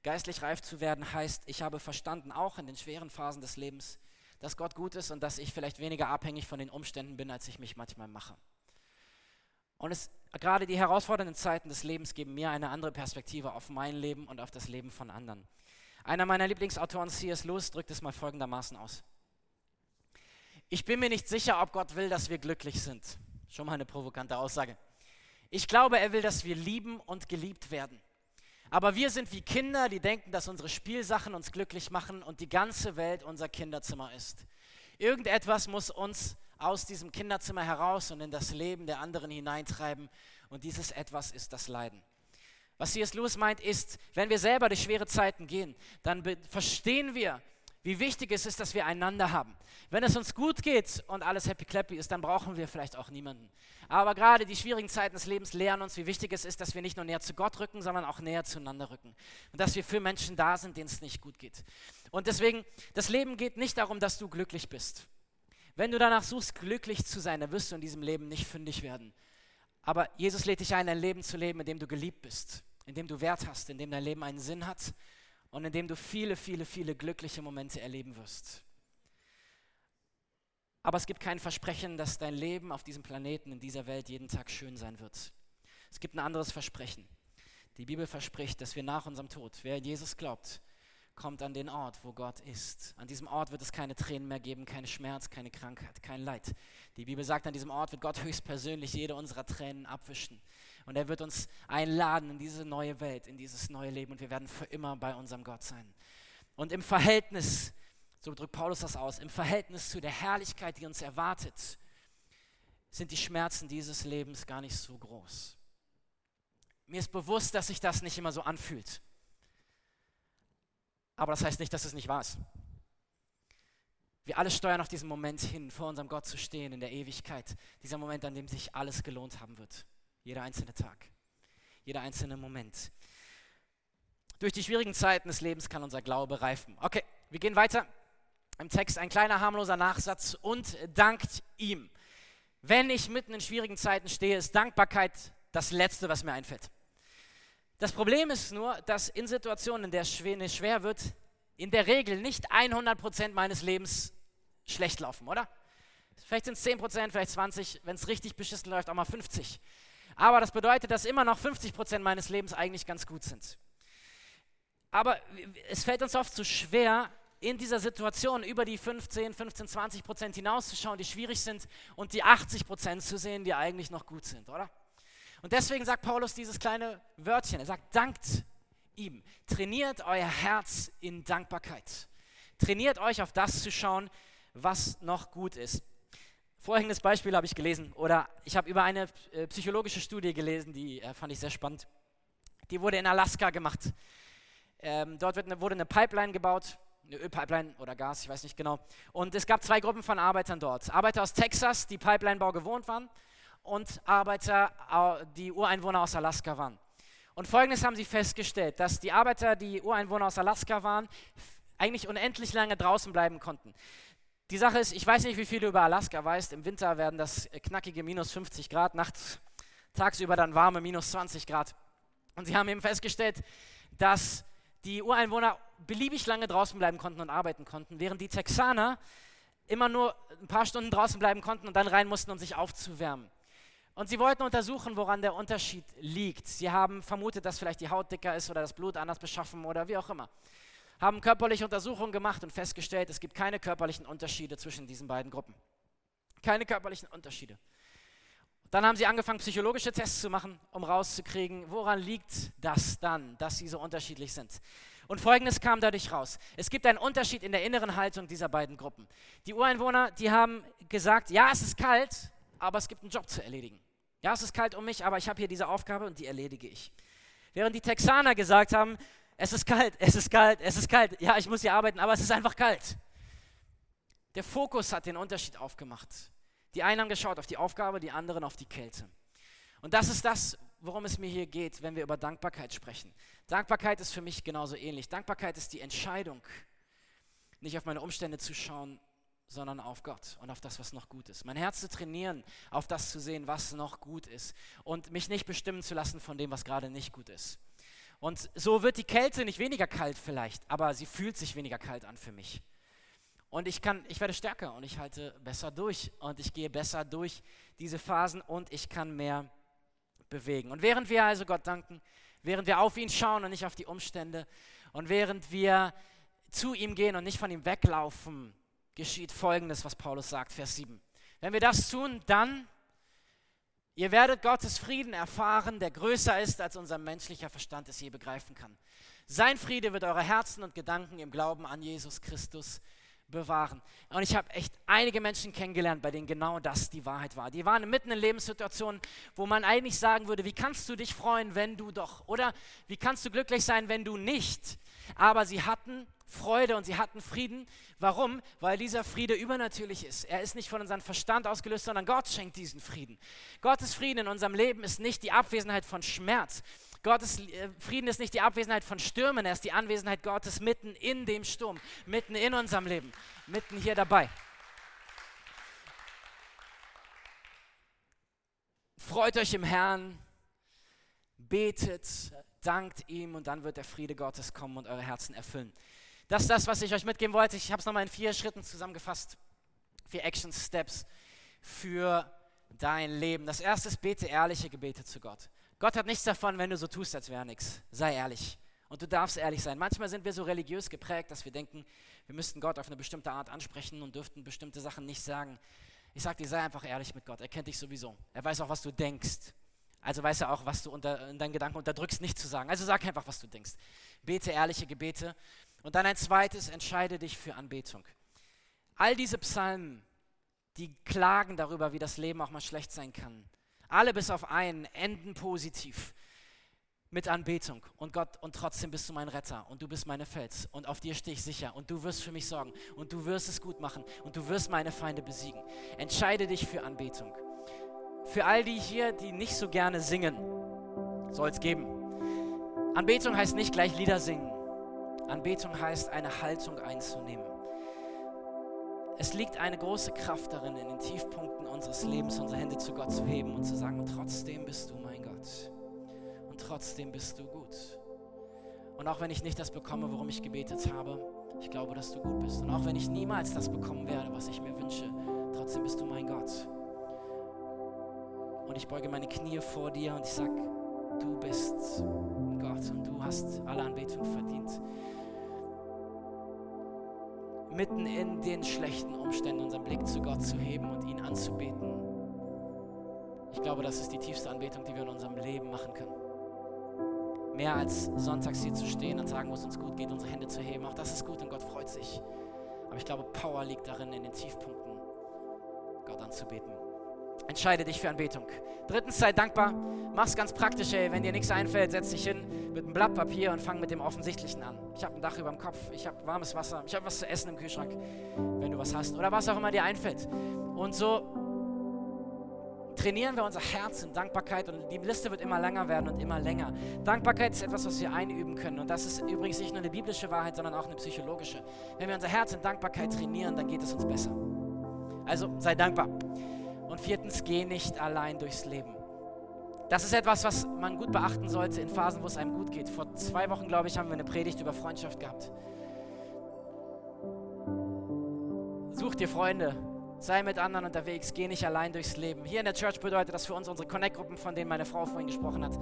Geistlich reif zu werden heißt, ich habe verstanden, auch in den schweren Phasen des Lebens, dass Gott gut ist und dass ich vielleicht weniger abhängig von den Umständen bin, als ich mich manchmal mache. Und es, gerade die herausfordernden Zeiten des Lebens geben mir eine andere Perspektive auf mein Leben und auf das Leben von anderen. Einer meiner Lieblingsautoren, C.S. Lewis, drückt es mal folgendermaßen aus. Ich bin mir nicht sicher, ob Gott will, dass wir glücklich sind. Schon mal eine provokante Aussage. Ich glaube, er will, dass wir lieben und geliebt werden. Aber wir sind wie Kinder, die denken, dass unsere Spielsachen uns glücklich machen und die ganze Welt unser Kinderzimmer ist. Irgendetwas muss uns aus diesem Kinderzimmer heraus und in das Leben der anderen hineintreiben. Und dieses Etwas ist das Leiden. Was C.S. Lewis meint, ist, wenn wir selber durch schwere Zeiten gehen, dann verstehen wir, wie wichtig es ist, dass wir einander haben. Wenn es uns gut geht und alles happy clappy ist, dann brauchen wir vielleicht auch niemanden. Aber gerade die schwierigen Zeiten des Lebens lehren uns, wie wichtig es ist, dass wir nicht nur näher zu Gott rücken, sondern auch näher zueinander rücken. Und dass wir für Menschen da sind, denen es nicht gut geht. Und deswegen, das Leben geht nicht darum, dass du glücklich bist. Wenn du danach suchst, glücklich zu sein, dann wirst du in diesem Leben nicht fündig werden. Aber Jesus lädt dich ein, ein Leben zu leben, in dem du geliebt bist, in dem du Wert hast, in dem dein Leben einen Sinn hat und in dem du viele, viele, viele glückliche Momente erleben wirst. Aber es gibt kein Versprechen, dass dein Leben auf diesem Planeten, in dieser Welt jeden Tag schön sein wird. Es gibt ein anderes Versprechen. Die Bibel verspricht, dass wir nach unserem Tod, wer in Jesus glaubt, kommt an den Ort, wo Gott ist. An diesem Ort wird es keine Tränen mehr geben, keinen Schmerz, keine Krankheit, kein Leid. Die Bibel sagt, an diesem Ort wird Gott höchstpersönlich jede unserer Tränen abwischen. Und er wird uns einladen in diese neue Welt, in dieses neue Leben. Und wir werden für immer bei unserem Gott sein. Und im Verhältnis so drückt Paulus das aus, im Verhältnis zu der Herrlichkeit, die uns erwartet, sind die Schmerzen dieses Lebens gar nicht so groß. Mir ist bewusst, dass sich das nicht immer so anfühlt. Aber das heißt nicht, dass es nicht wahr ist. Wir alle steuern auf diesen Moment hin, vor unserem Gott zu stehen in der Ewigkeit. Dieser Moment, an dem sich alles gelohnt haben wird. Jeder einzelne Tag, jeder einzelne Moment. Durch die schwierigen Zeiten des Lebens kann unser Glaube reifen. Okay, wir gehen weiter im Text ein kleiner harmloser Nachsatz und dankt ihm. Wenn ich mitten in schwierigen Zeiten stehe, ist Dankbarkeit das Letzte, was mir einfällt. Das Problem ist nur, dass in Situationen, in der es schwer wird, in der Regel nicht 100% meines Lebens schlecht laufen, oder? Vielleicht sind es 10%, vielleicht 20%, wenn es richtig beschissen läuft, auch mal 50%. Aber das bedeutet, dass immer noch 50% meines Lebens eigentlich ganz gut sind. Aber es fällt uns oft zu so schwer, in dieser Situation über die 15, 15, 20 Prozent hinauszuschauen, die schwierig sind, und die 80 Prozent zu sehen, die eigentlich noch gut sind, oder? Und deswegen sagt Paulus dieses kleine Wörtchen. Er sagt, dankt ihm. Trainiert euer Herz in Dankbarkeit. Trainiert euch auf das zu schauen, was noch gut ist. Vorhinges Beispiel habe ich gelesen oder ich habe über eine äh, psychologische Studie gelesen, die äh, fand ich sehr spannend. Die wurde in Alaska gemacht. Ähm, dort eine, wurde eine Pipeline gebaut eine Ölpipeline oder Gas, ich weiß nicht genau. Und es gab zwei Gruppen von Arbeitern dort. Arbeiter aus Texas, die Pipelinebau gewohnt waren, und Arbeiter, die Ureinwohner aus Alaska waren. Und folgendes haben sie festgestellt, dass die Arbeiter, die Ureinwohner aus Alaska waren, eigentlich unendlich lange draußen bleiben konnten. Die Sache ist, ich weiß nicht, wie viel du über Alaska weißt. Im Winter werden das knackige minus 50 Grad, nachts, tagsüber dann warme minus 20 Grad. Und sie haben eben festgestellt, dass die Ureinwohner beliebig lange draußen bleiben konnten und arbeiten konnten, während die Texaner immer nur ein paar Stunden draußen bleiben konnten und dann rein mussten, um sich aufzuwärmen. Und sie wollten untersuchen, woran der Unterschied liegt. Sie haben vermutet, dass vielleicht die Haut dicker ist oder das Blut anders beschaffen oder wie auch immer. Haben körperliche Untersuchungen gemacht und festgestellt, es gibt keine körperlichen Unterschiede zwischen diesen beiden Gruppen. Keine körperlichen Unterschiede. Dann haben sie angefangen, psychologische Tests zu machen, um rauszukriegen, woran liegt das dann, dass sie so unterschiedlich sind. Und folgendes kam dadurch raus. Es gibt einen Unterschied in der inneren Haltung dieser beiden Gruppen. Die Ureinwohner, die haben gesagt, ja, es ist kalt, aber es gibt einen Job zu erledigen. Ja, es ist kalt um mich, aber ich habe hier diese Aufgabe und die erledige ich. Während die Texaner gesagt haben, es ist kalt, es ist kalt, es ist kalt. Ja, ich muss hier arbeiten, aber es ist einfach kalt. Der Fokus hat den Unterschied aufgemacht. Die einen haben geschaut auf die Aufgabe, die anderen auf die Kälte. Und das ist das, worum es mir hier geht, wenn wir über Dankbarkeit sprechen. Dankbarkeit ist für mich genauso ähnlich. Dankbarkeit ist die Entscheidung, nicht auf meine Umstände zu schauen, sondern auf Gott und auf das, was noch gut ist. Mein Herz zu trainieren, auf das zu sehen, was noch gut ist und mich nicht bestimmen zu lassen von dem, was gerade nicht gut ist. Und so wird die Kälte nicht weniger kalt vielleicht, aber sie fühlt sich weniger kalt an für mich. Und ich kann, ich werde stärker und ich halte besser durch und ich gehe besser durch diese Phasen und ich kann mehr bewegen. Und während wir also Gott danken, während wir auf ihn schauen und nicht auf die Umstände und während wir zu ihm gehen und nicht von ihm weglaufen, geschieht Folgendes, was Paulus sagt, Vers 7. Wenn wir das tun, dann Ihr werdet Gottes Frieden erfahren, der größer ist, als unser menschlicher Verstand es je begreifen kann. Sein Friede wird eure Herzen und Gedanken im Glauben an Jesus Christus bewahren. Und ich habe echt einige Menschen kennengelernt, bei denen genau das die Wahrheit war. Die waren mitten in Lebenssituationen, wo man eigentlich sagen würde, wie kannst du dich freuen, wenn du doch, oder wie kannst du glücklich sein, wenn du nicht. Aber sie hatten Freude und sie hatten Frieden. Warum? Weil dieser Friede übernatürlich ist. Er ist nicht von unserem Verstand ausgelöst, sondern Gott schenkt diesen Frieden. Gottes Frieden in unserem Leben ist nicht die Abwesenheit von Schmerz. Gottes äh, Frieden ist nicht die Abwesenheit von Stürmen, er ist die Anwesenheit Gottes mitten in dem Sturm, mitten in unserem Leben, mitten hier dabei. Freut euch im Herrn, betet, dankt ihm und dann wird der Friede Gottes kommen und eure Herzen erfüllen. Das ist das, was ich euch mitgeben wollte. Ich habe es nochmal in vier Schritten zusammengefasst. Vier Action Steps für dein Leben. Das erste ist, bete ehrliche Gebete zu Gott. Gott hat nichts davon, wenn du so tust, als wäre nichts. Sei ehrlich. Und du darfst ehrlich sein. Manchmal sind wir so religiös geprägt, dass wir denken, wir müssten Gott auf eine bestimmte Art ansprechen und dürften bestimmte Sachen nicht sagen. Ich sage dir, sei einfach ehrlich mit Gott. Er kennt dich sowieso. Er weiß auch, was du denkst. Also weiß er auch, was du unter, in deinen Gedanken unterdrückst, nicht zu sagen. Also sag einfach, was du denkst. Bete ehrliche Gebete. Und dann ein zweites, entscheide dich für Anbetung. All diese Psalmen, die klagen darüber, wie das Leben auch mal schlecht sein kann. Alle bis auf einen enden positiv mit Anbetung und Gott und trotzdem bist du mein Retter und du bist meine Fels und auf dir stehe ich sicher und du wirst für mich sorgen und du wirst es gut machen und du wirst meine Feinde besiegen. Entscheide dich für Anbetung. Für all die hier, die nicht so gerne singen, soll es geben. Anbetung heißt nicht gleich Lieder singen. Anbetung heißt, eine Haltung einzunehmen. Es liegt eine große Kraft darin, in den Tiefpunkten unseres Lebens unsere Hände zu Gott zu heben und zu sagen, trotzdem bist du mein Gott. Und trotzdem bist du gut. Und auch wenn ich nicht das bekomme, worum ich gebetet habe, ich glaube, dass du gut bist. Und auch wenn ich niemals das bekommen werde, was ich mir wünsche, trotzdem bist du mein Gott. Und ich beuge meine Knie vor dir und ich sage, du bist Gott und du hast alle Anbetung verdient mitten in den schlechten Umständen unseren Blick zu Gott zu heben und ihn anzubeten. Ich glaube, das ist die tiefste Anbetung, die wir in unserem Leben machen können. Mehr als sonntags hier zu stehen und sagen, wo es uns gut geht, unsere Hände zu heben. Auch das ist gut und Gott freut sich. Aber ich glaube, Power liegt darin, in den Tiefpunkten Gott anzubeten. Entscheide dich für Anbetung. Drittens, sei dankbar. Mach's ganz praktisch, ey. Wenn dir nichts einfällt, setz dich hin mit einem Blatt Papier und fang mit dem Offensichtlichen an. Ich habe ein Dach über dem Kopf, ich habe warmes Wasser, ich habe was zu essen im Kühlschrank, wenn du was hast. Oder was auch immer dir einfällt. Und so trainieren wir unser Herz in Dankbarkeit und die Liste wird immer länger werden und immer länger. Dankbarkeit ist etwas, was wir einüben können und das ist übrigens nicht nur eine biblische Wahrheit, sondern auch eine psychologische. Wenn wir unser Herz in Dankbarkeit trainieren, dann geht es uns besser. Also sei dankbar. Und viertens, geh nicht allein durchs Leben. Das ist etwas, was man gut beachten sollte in Phasen, wo es einem gut geht. Vor zwei Wochen, glaube ich, haben wir eine Predigt über Freundschaft gehabt. Such dir Freunde, sei mit anderen unterwegs, geh nicht allein durchs Leben. Hier in der Church bedeutet das für uns unsere Connect-Gruppen, von denen meine Frau vorhin gesprochen hat.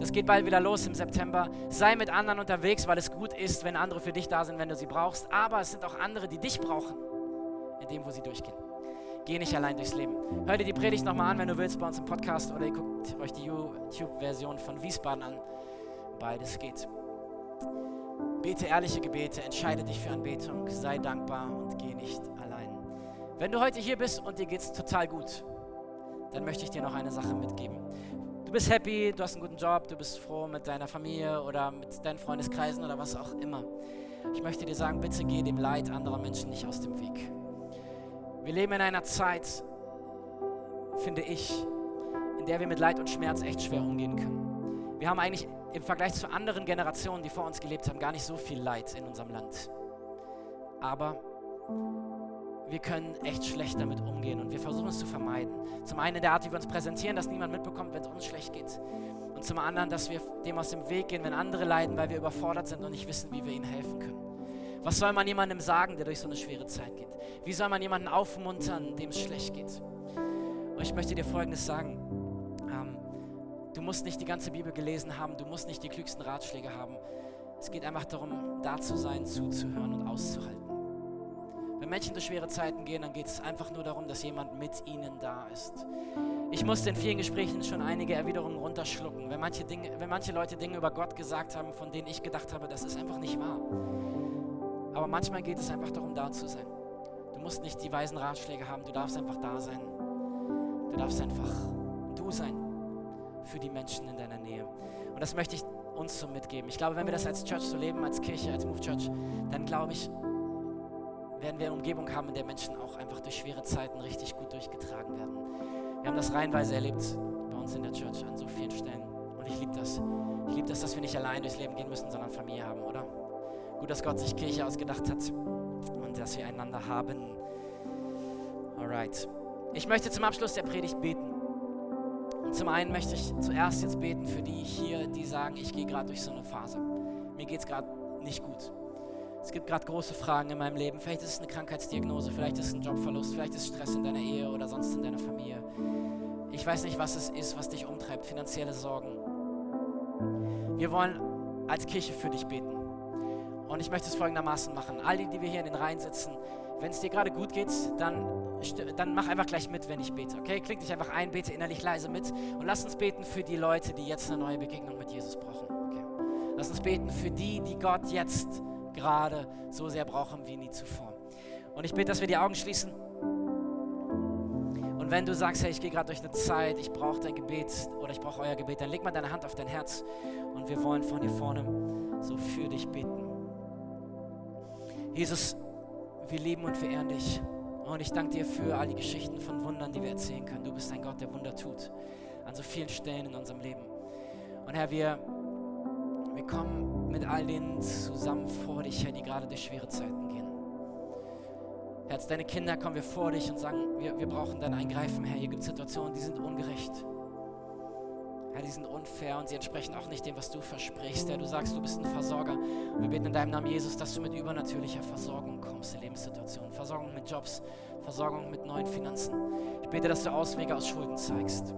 Das geht bald wieder los im September. Sei mit anderen unterwegs, weil es gut ist, wenn andere für dich da sind, wenn du sie brauchst. Aber es sind auch andere, die dich brauchen, in dem, wo sie durchgehen. Geh nicht allein durchs Leben. Hör dir die Predigt nochmal an, wenn du willst, bei uns im Podcast oder ihr guckt euch die YouTube-Version von Wiesbaden an. Beides geht. Bete ehrliche Gebete, entscheide dich für Anbetung, sei dankbar und geh nicht allein. Wenn du heute hier bist und dir geht es total gut, dann möchte ich dir noch eine Sache mitgeben. Du bist happy, du hast einen guten Job, du bist froh mit deiner Familie oder mit deinen Freundeskreisen oder was auch immer. Ich möchte dir sagen, bitte geh dem Leid anderer Menschen nicht aus dem Weg. Wir leben in einer Zeit, finde ich, in der wir mit Leid und Schmerz echt schwer umgehen können. Wir haben eigentlich im Vergleich zu anderen Generationen, die vor uns gelebt haben, gar nicht so viel Leid in unserem Land. Aber wir können echt schlecht damit umgehen und wir versuchen es zu vermeiden. Zum einen in der Art, wie wir uns präsentieren, dass niemand mitbekommt, wenn es uns schlecht geht. Und zum anderen, dass wir dem aus dem Weg gehen, wenn andere leiden, weil wir überfordert sind und nicht wissen, wie wir ihnen helfen können. Was soll man jemandem sagen, der durch so eine schwere Zeit geht? Wie soll man jemanden aufmuntern, dem es schlecht geht? Und ich möchte dir Folgendes sagen. Ähm, du musst nicht die ganze Bibel gelesen haben, du musst nicht die klügsten Ratschläge haben. Es geht einfach darum, da zu sein, zuzuhören und auszuhalten. Wenn Menschen durch schwere Zeiten gehen, dann geht es einfach nur darum, dass jemand mit ihnen da ist. Ich musste in vielen Gesprächen schon einige Erwiderungen runterschlucken, wenn manche, Dinge, wenn manche Leute Dinge über Gott gesagt haben, von denen ich gedacht habe, das ist einfach nicht wahr. Aber manchmal geht es einfach darum, da zu sein. Du musst nicht die weisen Ratschläge haben, du darfst einfach da sein. Du darfst einfach du sein für die Menschen in deiner Nähe. Und das möchte ich uns so mitgeben. Ich glaube, wenn wir das als Church so leben, als Kirche, als Move Church, dann glaube ich, werden wir eine Umgebung haben, in der Menschen auch einfach durch schwere Zeiten richtig gut durchgetragen werden. Wir haben das reihenweise erlebt bei uns in der Church an so vielen Stellen. Und ich liebe das. Ich liebe das, dass wir nicht allein durchs Leben gehen müssen, sondern Familie haben, oder? Gut, dass Gott sich Kirche ausgedacht hat und dass wir einander haben. Alright. Ich möchte zum Abschluss der Predigt beten. Und zum einen möchte ich zuerst jetzt beten für die hier, die sagen, ich gehe gerade durch so eine Phase. Mir geht es gerade nicht gut. Es gibt gerade große Fragen in meinem Leben. Vielleicht ist es eine Krankheitsdiagnose, vielleicht ist es ein Jobverlust, vielleicht ist es Stress in deiner Ehe oder sonst in deiner Familie. Ich weiß nicht, was es ist, was dich umtreibt, finanzielle Sorgen. Wir wollen als Kirche für dich beten. Und ich möchte es folgendermaßen machen. All die, die wir hier in den Reihen sitzen, wenn es dir gerade gut geht, dann, dann mach einfach gleich mit, wenn ich bete. Okay? Klick dich einfach ein, bete innerlich leise mit und lass uns beten für die Leute, die jetzt eine neue Begegnung mit Jesus brauchen. Okay? Lass uns beten für die, die Gott jetzt gerade so sehr brauchen wie nie zuvor. Und ich bitte, dass wir die Augen schließen. Und wenn du sagst, hey, ich gehe gerade durch eine Zeit, ich brauche dein Gebet oder ich brauche euer Gebet, dann leg mal deine Hand auf dein Herz und wir wollen von hier vorne so für dich beten. Jesus, wir lieben und verehren dich. Und ich danke dir für all die Geschichten von Wundern, die wir erzählen können. Du bist ein Gott, der Wunder tut. An so vielen Stellen in unserem Leben. Und Herr, wir, wir kommen mit all denen zusammen vor dich, Herr, die gerade durch schwere Zeiten gehen. Herr, als deine Kinder kommen wir vor dich und sagen, wir, wir brauchen dein Eingreifen, Herr. Hier gibt es Situationen, die sind ungerecht. Herr, die sind unfair und sie entsprechen auch nicht dem, was du versprichst. Herr, du sagst, du bist ein Versorger. Und wir beten in deinem Namen, Jesus, dass du mit übernatürlicher Versorgung kommst in Lebenssituationen. Versorgung mit Jobs, Versorgung mit neuen Finanzen. Ich bete, dass du Auswege aus Schulden zeigst.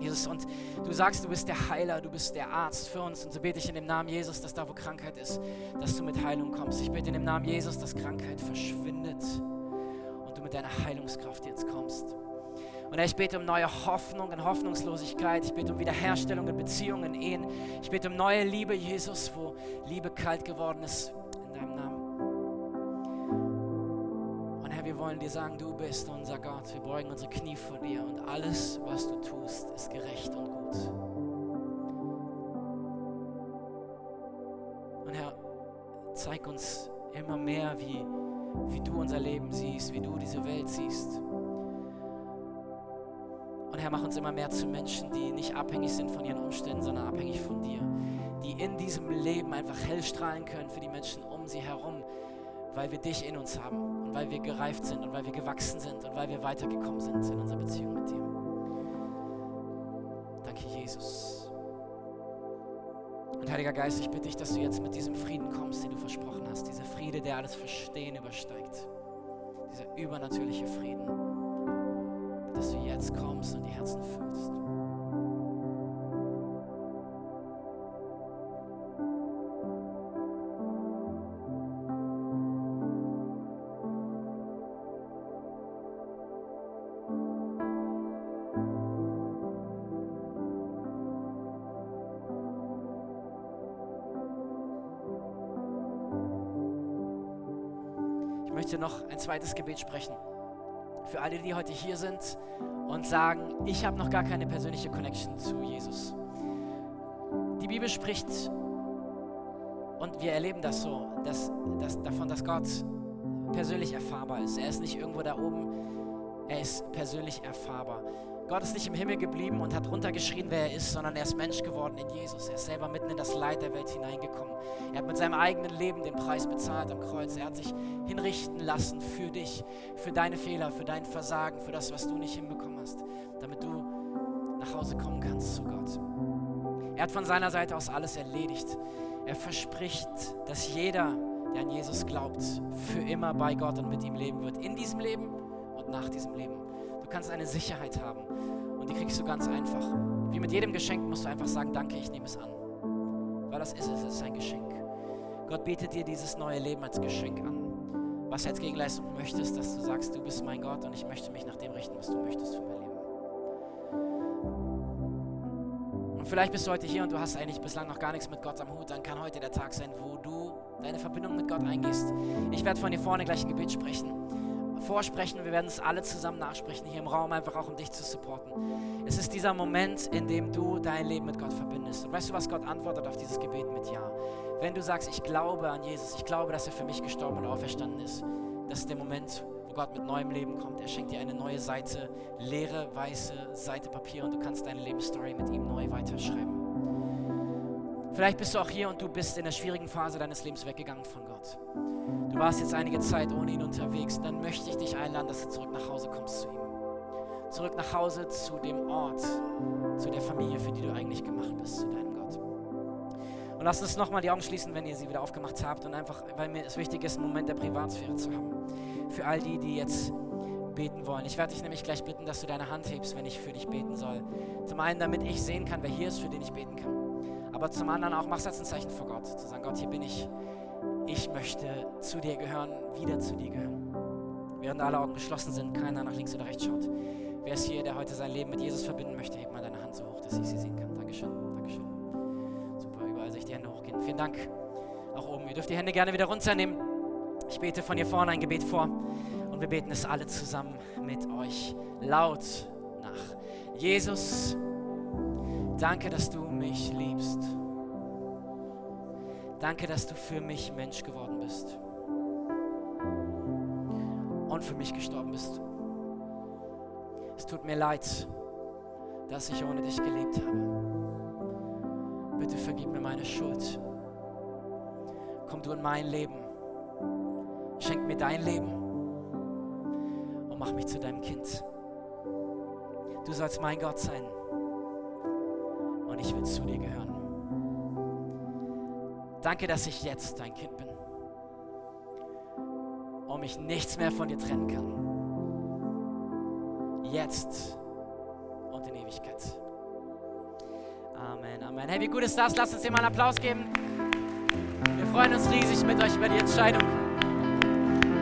Jesus, und du sagst, du bist der Heiler, du bist der Arzt für uns. Und so bete ich in dem Namen Jesus, dass da, wo Krankheit ist, dass du mit Heilung kommst. Ich bete in dem Namen Jesus, dass Krankheit verschwindet und du mit deiner Heilungskraft jetzt kommst. Und Herr, ich bete um neue Hoffnung in Hoffnungslosigkeit. Ich bete um Wiederherstellung in Beziehungen, in Ehen. Ich bete um neue Liebe, Jesus, wo Liebe kalt geworden ist, in deinem Namen. Und Herr, wir wollen dir sagen, du bist unser Gott. Wir beugen unsere Knie vor dir und alles, was du tust, ist gerecht und gut. Und Herr, zeig uns immer mehr, wie, wie du unser Leben siehst, wie du diese Welt siehst. Und Herr, mach uns immer mehr zu Menschen, die nicht abhängig sind von ihren Umständen, sondern abhängig von dir. Die in diesem Leben einfach hell strahlen können für die Menschen um sie herum, weil wir dich in uns haben und weil wir gereift sind und weil wir gewachsen sind und weil wir weitergekommen sind in unserer Beziehung mit dir. Danke, Jesus. Und Heiliger Geist, ich bitte dich, dass du jetzt mit diesem Frieden kommst, den du versprochen hast. Dieser Friede, der alles Verstehen übersteigt. Dieser übernatürliche Frieden dass du jetzt kommst und die Herzen fühlst. Ich möchte noch ein zweites Gebet sprechen für alle, die heute hier sind und sagen, ich habe noch gar keine persönliche Connection zu Jesus. Die Bibel spricht und wir erleben das so, dass, dass, davon, dass Gott persönlich erfahrbar ist. Er ist nicht irgendwo da oben, er ist persönlich erfahrbar. Gott ist nicht im Himmel geblieben und hat runtergeschrien, wer er ist, sondern er ist Mensch geworden in Jesus. Er ist selber mitten in das Leid der Welt hineingekommen. Er hat mit seinem eigenen Leben den Preis bezahlt am Kreuz. Er hat sich hinrichten lassen für dich, für deine Fehler, für dein Versagen, für das, was du nicht hinbekommen hast, damit du nach Hause kommen kannst zu Gott. Er hat von seiner Seite aus alles erledigt. Er verspricht, dass jeder, der an Jesus glaubt, für immer bei Gott und mit ihm leben wird. In diesem Leben und nach diesem Leben. Du kannst eine Sicherheit haben und die kriegst du ganz einfach. Wie mit jedem Geschenk musst du einfach sagen, danke, ich nehme es an. Weil das ist es, es ist ein Geschenk. Gott bietet dir dieses neue Leben als Geschenk an. was du als Gegenleistung möchtest, dass du sagst, du bist mein Gott und ich möchte mich nach dem richten, was du möchtest für mein Leben. Und vielleicht bist du heute hier und du hast eigentlich bislang noch gar nichts mit Gott am Hut, dann kann heute der Tag sein, wo du deine Verbindung mit Gott eingehst. Ich werde von hier vorne gleich ein Gebet sprechen vorsprechen. Wir werden es alle zusammen nachsprechen, hier im Raum, einfach auch um dich zu supporten. Es ist dieser Moment, in dem du dein Leben mit Gott verbindest. Und weißt du, was Gott antwortet auf dieses Gebet mit Ja? Wenn du sagst, ich glaube an Jesus, ich glaube, dass er für mich gestorben und auferstanden ist, das ist der Moment, wo Gott mit neuem Leben kommt. Er schenkt dir eine neue Seite, leere, weiße Seite Papier und du kannst deine Lebensstory mit ihm neu weiterschreiben. Vielleicht bist du auch hier und du bist in der schwierigen Phase deines Lebens weggegangen von Gott. Du warst jetzt einige Zeit ohne ihn unterwegs. Dann möchte ich dich einladen, dass du zurück nach Hause kommst zu ihm. Zurück nach Hause zu dem Ort, zu der Familie, für die du eigentlich gemacht bist, zu deinem Gott. Und lasst uns nochmal die Augen schließen, wenn ihr sie wieder aufgemacht habt. Und einfach, weil mir es wichtig ist, einen Moment der Privatsphäre zu haben. Für all die, die jetzt beten wollen. Ich werde dich nämlich gleich bitten, dass du deine Hand hebst, wenn ich für dich beten soll. Zum einen, damit ich sehen kann, wer hier ist, für den ich beten kann aber zum anderen auch machst du als ein Zeichen vor Gott, zu sagen, Gott, hier bin ich, ich möchte zu dir gehören, wieder zu dir gehören. Während alle Augen geschlossen sind, keiner nach links oder rechts schaut. Wer ist hier, der heute sein Leben mit Jesus verbinden möchte, heb mal deine Hand so hoch, dass ich sie sehen kann. Dankeschön, Dankeschön. Super, überall sehe ich die Hände hochgehen. Vielen Dank. Auch oben. Ihr dürft die Hände gerne wieder runternehmen. Ich bete von hier vorne ein Gebet vor und wir beten es alle zusammen mit euch laut nach. Jesus, Danke, dass du mich liebst. Danke, dass du für mich Mensch geworden bist und für mich gestorben bist. Es tut mir leid, dass ich ohne dich gelebt habe. Bitte vergib mir meine Schuld. Komm du in mein Leben. Schenk mir dein Leben und mach mich zu deinem Kind. Du sollst mein Gott sein und ich will zu dir gehören. Danke, dass ich jetzt dein Kind bin und mich nichts mehr von dir trennen kann. Jetzt und in Ewigkeit. Amen, Amen. Hey, wie gut ist das? Lasst uns ihm mal einen Applaus geben. Wir freuen uns riesig mit euch über die Entscheidung.